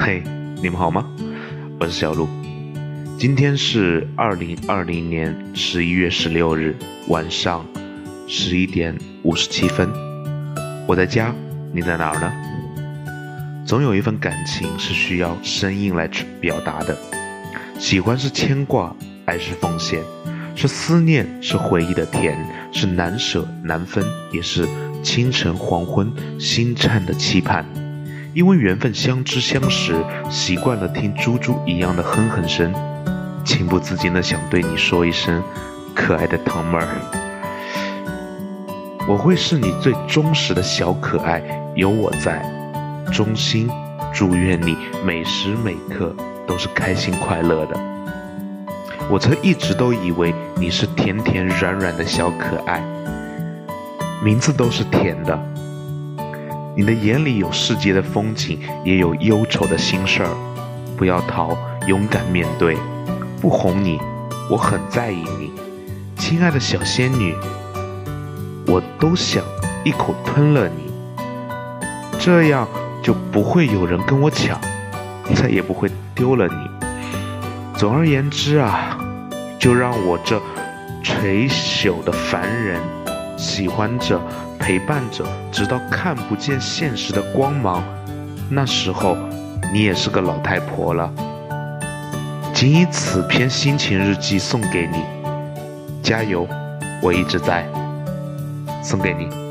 嘿，你们好吗？我是小鹿。今天是二零二零年十一月十六日晚上十一点五十七分。我在家，你在哪儿呢？总有一份感情是需要声音来表达的。喜欢是牵挂，爱是奉献，是思念，是回忆的甜，是难舍难分，也是清晨黄昏心颤的期盼。因为缘分相知相识，习惯了听猪猪一样的哼哼声，情不自禁的想对你说一声，可爱的糖妹儿，我会是你最忠实的小可爱，有我在，衷心祝愿你每时每刻都是开心快乐的。我曾一直都以为你是甜甜软软的小可爱，名字都是甜的。你的眼里有世界的风景，也有忧愁的心事儿。不要逃，勇敢面对。不哄你，我很在意你，亲爱的小仙女。我都想一口吞了你，这样就不会有人跟我抢，再也不会丢了你。总而言之啊，就让我这垂朽的凡人喜欢着。陪伴着，直到看不见现实的光芒。那时候，你也是个老太婆了。仅以此篇心情日记送给你，加油，我一直在，送给你。